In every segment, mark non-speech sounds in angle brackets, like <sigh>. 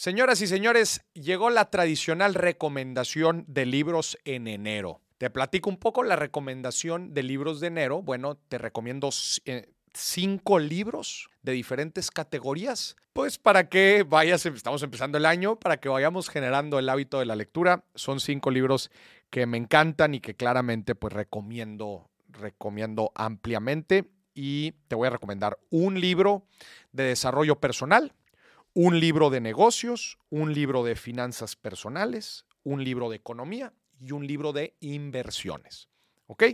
Señoras y señores, llegó la tradicional recomendación de libros en enero. Te platico un poco la recomendación de libros de enero. Bueno, te recomiendo eh, cinco libros de diferentes categorías, pues para que vayas, estamos empezando el año, para que vayamos generando el hábito de la lectura. Son cinco libros que me encantan y que claramente pues recomiendo, recomiendo ampliamente. Y te voy a recomendar un libro de desarrollo personal, un libro de negocios, un libro de finanzas personales, un libro de economía y un libro de inversiones. ¿Ok?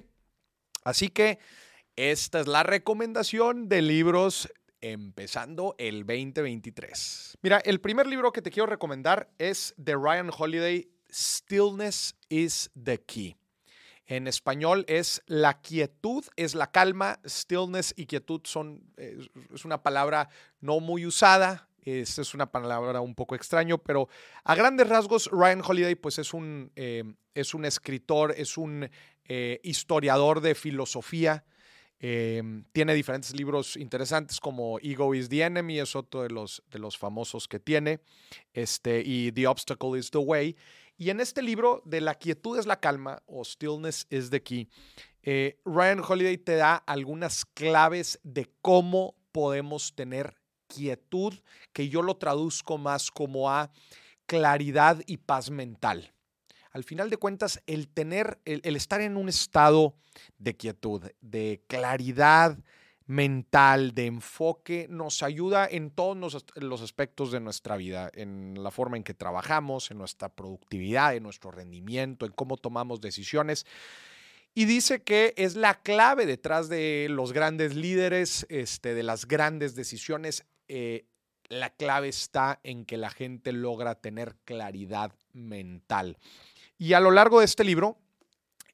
Así que esta es la recomendación de libros empezando el 2023. Mira, el primer libro que te quiero recomendar es de Ryan Holiday, Stillness is the Key. En español es la quietud, es la calma. Stillness y quietud son, es una palabra no muy usada esta es una palabra un poco extraño, pero a grandes rasgos, Ryan Holiday pues es un, eh, es un escritor, es un eh, historiador de filosofía. Em, tiene diferentes libros interesantes como Ego is the Enemy, es otro de los, de los famosos que tiene, este, y The Obstacle is the Way. Y en este libro de La quietud es la calma o Stillness is the Key, eh, Ryan Holiday te da algunas claves de cómo podemos tener quietud, que yo lo traduzco más como a claridad y paz mental. Al final de cuentas, el tener, el, estar en un estado de quietud, de claridad mental, de enfoque, nos ayuda en todos los, los aspectos de nuestra vida, en la forma en que trabajamos, en nuestra productividad, en nuestro rendimiento, en cómo tomamos decisiones. Y dice que es la clave detrás de los grandes líderes, este, de las grandes decisiones, eh, la clave está en que la gente logra tener claridad mental. Y a lo largo de este libro,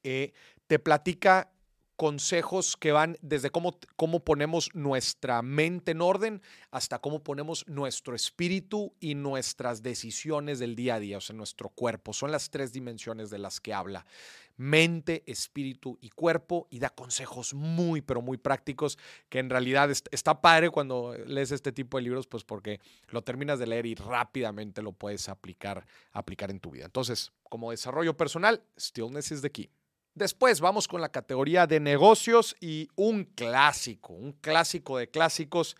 eh, te platica consejos que van desde cómo, cómo ponemos nuestra mente en orden hasta cómo ponemos nuestro espíritu y nuestras decisiones del día a día, o sea, nuestro cuerpo. Son las tres dimensiones de las que habla mente, espíritu y cuerpo y da consejos muy, pero muy prácticos que en realidad está padre cuando lees este tipo de libros, pues porque lo terminas de leer y rápidamente lo puedes aplicar, aplicar en tu vida. Entonces, como desarrollo personal, stillness is the key. Después vamos con la categoría de negocios y un clásico, un clásico de clásicos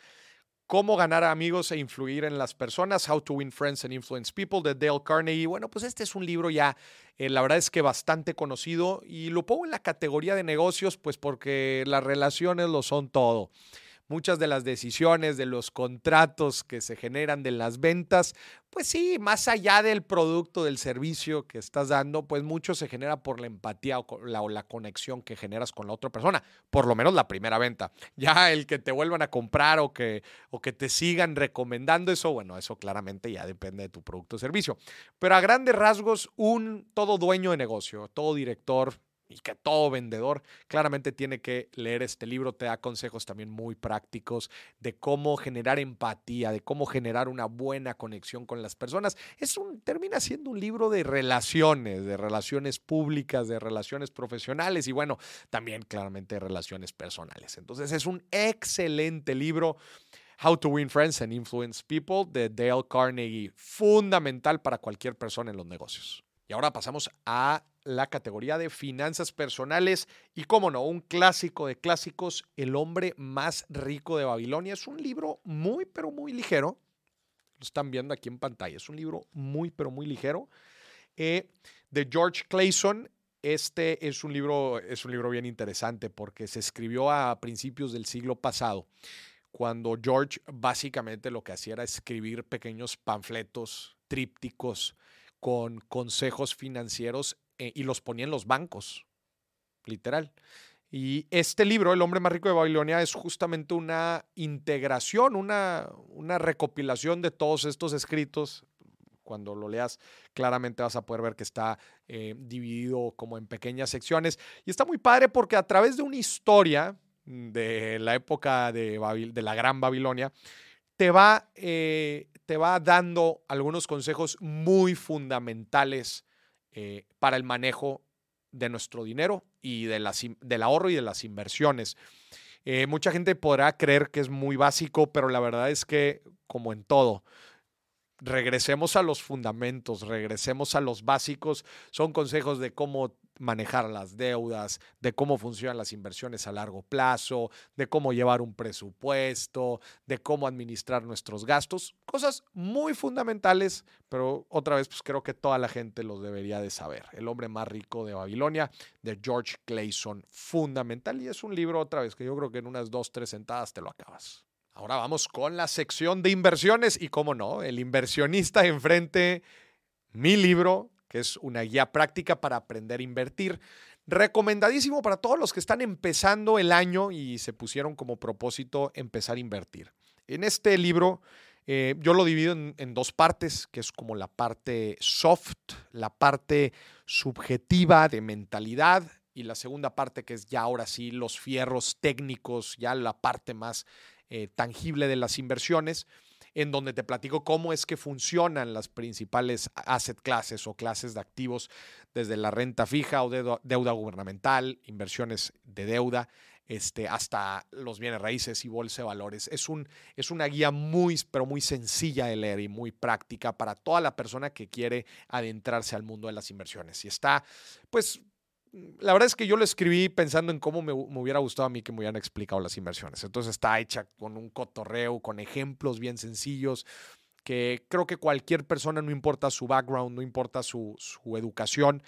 Cómo ganar amigos e influir en las personas, How to Win Friends and Influence People de Dale Carnegie. Bueno, pues este es un libro ya, eh, la verdad es que bastante conocido y lo pongo en la categoría de negocios, pues porque las relaciones lo son todo muchas de las decisiones, de los contratos que se generan de las ventas, pues sí, más allá del producto, del servicio que estás dando, pues mucho se genera por la empatía o la, conexión que generas con la otra persona, por lo menos la primera venta. <laughs> Ya el que te vuelvan a comprar o que, o que te sigan recomendando eso, bueno, eso claramente ya depende de tu producto o servicio. Pero a grandes rasgos, un todo dueño de negocio, todo director, y que todo vendedor claramente tiene que leer este libro. Te da consejos también muy prácticos de cómo generar empatía, de cómo generar una buena conexión con las personas. Es un, termina siendo un libro de relaciones, de relaciones públicas, de relaciones profesionales y bueno, también claramente relaciones personales. Entonces es un excelente libro. How to Win Friends and Influence People de Dale Carnegie, fundamental para cualquier persona en los negocios. Y ahora pasamos a la categoría de finanzas personales y, como no, un clásico de clásicos, El hombre más rico de Babilonia. Es un libro muy, pero muy ligero. Lo están viendo aquí en pantalla. Es un libro muy, pero muy ligero. Eh, de George Clayson. Este es un libro, es un libro bien interesante porque se escribió a principios del siglo pasado, cuando George básicamente lo que hacía era escribir pequeños panfletos, trípticos, con consejos financieros eh, y los ponía en los bancos, literal. Y este libro, El hombre más rico de Babilonia, es justamente una integración, una, una recopilación de todos estos escritos. Cuando lo leas, claramente vas a poder ver que está eh, dividido como en pequeñas secciones. Y está muy padre porque a través de una historia de la época de, de la Gran Babilonia, te va, eh, te va dando algunos consejos muy fundamentales eh, para el manejo de nuestro dinero y de del ahorro y de las inversiones. Eh, mucha gente podrá creer que es muy básico, pero la verdad es que, como en todo, regresemos a los fundamentos, regresemos a los básicos. Son consejos de cómo manejar las deudas, de cómo funcionan las inversiones a largo plazo, de cómo llevar un presupuesto, de cómo administrar nuestros gastos. Cosas muy fundamentales, pero otra vez pues creo que toda la gente los debería de saber. El hombre más rico de Babilonia, de George Clayson, fundamental. Y es un libro otra vez que yo creo que en unas dos, tres sentadas te lo acabas. Ahora vamos con la sección de inversiones y cómo no, el inversionista enfrente, mi libro, que es una guía práctica para aprender a invertir. Recomendadísimo para todos los que están empezando el año y se pusieron como propósito empezar a invertir. En este libro eh, yo lo divido en, dos partes, que es como la parte soft, la parte subjetiva de mentalidad y la segunda parte que es ya ahora sí los fierros técnicos, ya la parte más eh, tangible de las inversiones, en donde te platico cómo es que funcionan las principales asset classes o clases de activos, desde la renta fija o deuda gubernamental, inversiones de deuda, este, hasta los bienes raíces y bolsa de valores. Es, un, es una guía muy, pero muy sencilla de leer y muy práctica para toda la persona que quiere adentrarse al mundo de las inversiones. Y está, pues, la verdad es que yo lo escribí pensando en cómo me, hubiera gustado a mí que me hubieran explicado las inversiones. Entonces está hecha con un cotorreo, con ejemplos bien sencillos, que creo que cualquier persona, no importa su background, no importa su, educación,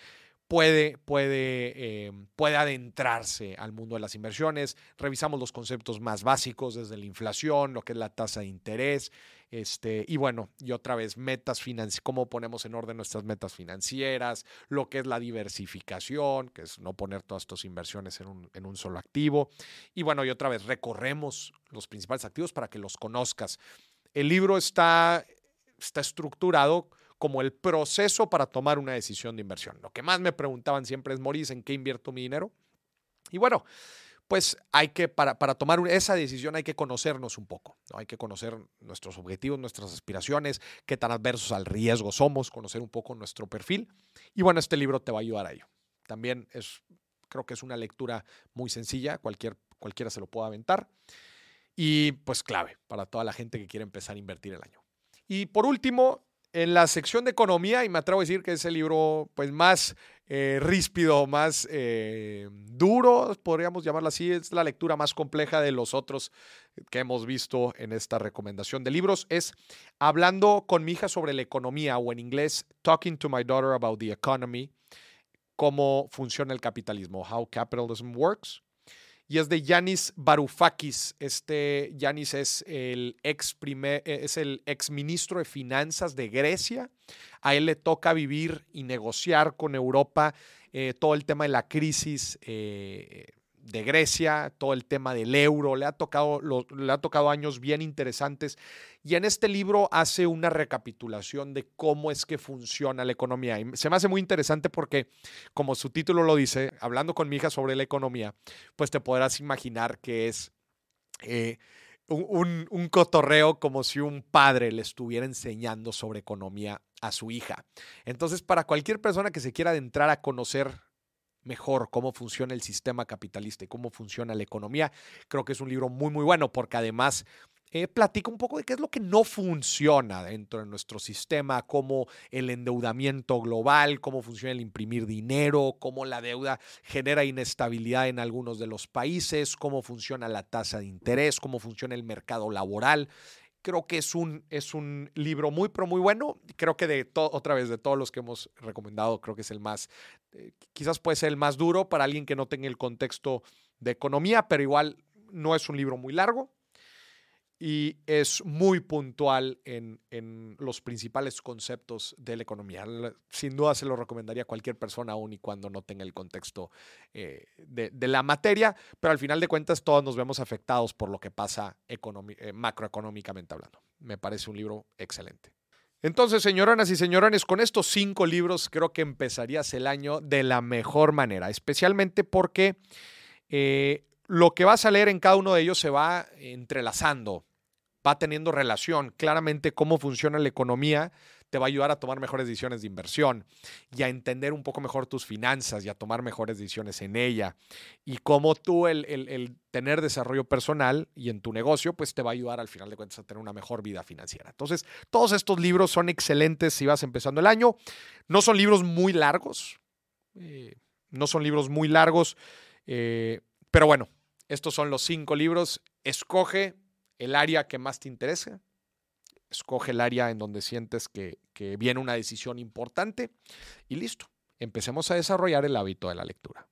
puede, puede, eh, puede adentrarse al mundo de las inversiones. Revisamos los conceptos más básicos, desde la inflación, lo que es la tasa de interés, este, y bueno, y otra vez, metas financieras, cómo ponemos en orden nuestras metas financieras, lo que es la diversificación, que es no poner todas estas inversiones en un, en un solo activo. Y bueno, y otra vez, recorremos los principales activos para que los conozcas. El libro está, está estructurado como el proceso para tomar una decisión de inversión. Lo que más me preguntaban siempre es, Moris, ¿en qué invierto mi dinero? Y bueno, pues hay que, para, para tomar esa decisión hay que conocernos un poco, hay que conocer nuestros objetivos, nuestras aspiraciones, qué tan adversos al riesgo somos, conocer un poco nuestro perfil. Y bueno, este libro te va a ayudar a ello. También es, creo que es una lectura muy sencilla, cualquier, cualquiera se lo puede aventar. Y pues clave para toda la gente que quiere empezar a invertir el año. Y por último, en la sección de economía, y me atrevo a decir que es el libro pues, más eh, ríspido, más eh, duro, podríamos llamarlo así, es la lectura más compleja de los otros que hemos visto en esta recomendación de libros, es Hablando con mi hija sobre la economía, o en inglés, Talking to my daughter about the economy, cómo funciona el capitalismo, How Capitalism Works y es de Yanis Varoufakis. Este Yanis es el ex primer, eh, es el ex ministro de finanzas de Grecia. A él le toca vivir y negociar con Europa eh, todo el tema de la crisis eh, de Grecia, todo el tema del euro, le ha, tocado, le ha tocado años bien interesantes y en este libro hace una recapitulación de cómo es que funciona la economía. Y se me hace muy interesante porque, como su título lo dice, hablando con mi hija sobre la economía, pues te podrás imaginar que es... Eh, un, un, cotorreo como si un padre le estuviera enseñando sobre economía a su hija. Entonces, para cualquier persona que se quiera adentrar a conocer mejor cómo funciona el sistema capitalista y cómo funciona la economía. Creo que es un libro muy, muy bueno porque además eh, platica un poco de qué es lo que no funciona dentro de nuestro sistema, cómo el endeudamiento global, cómo funciona el imprimir dinero, cómo la deuda genera inestabilidad en algunos de los países, cómo funciona la tasa de interés, cómo funciona el mercado laboral. Creo que es un, es un libro muy, pero muy bueno. Creo que de otra vez, de todos los que hemos recomendado, creo que es el más, eh, quizás puede ser el más duro para alguien que no tenga el contexto de economía, pero igual no es un libro muy largo y es muy puntual en, los principales conceptos de la economía. Sin duda se lo recomendaría a cualquier persona, aún y cuando no tenga el contexto eh, de, la materia, pero al final de cuentas todos nos vemos afectados por lo que pasa eh, macroeconómicamente hablando. Me parece un libro excelente. Entonces, señoronas y señorones, con estos cinco libros creo que empezarías el año de la mejor manera, especialmente porque eh, lo que vas a leer en cada uno de ellos se va entrelazando va teniendo relación. Claramente cómo funciona la economía te va a ayudar a tomar mejores decisiones de inversión y a entender un poco mejor tus finanzas y a tomar mejores decisiones en ella. Y cómo tú el, el, tener desarrollo personal y en tu negocio, pues te va a ayudar al final de cuentas a tener una mejor vida financiera. Entonces, todos estos libros son excelentes si vas empezando el año. No son libros muy largos. Eh, no son libros muy largos. Eh, pero bueno, estos son los cinco libros. Escoge el área que más te interese. Escoge el área en donde sientes que, que viene una decisión importante y listo. Empecemos a desarrollar el hábito de la lectura.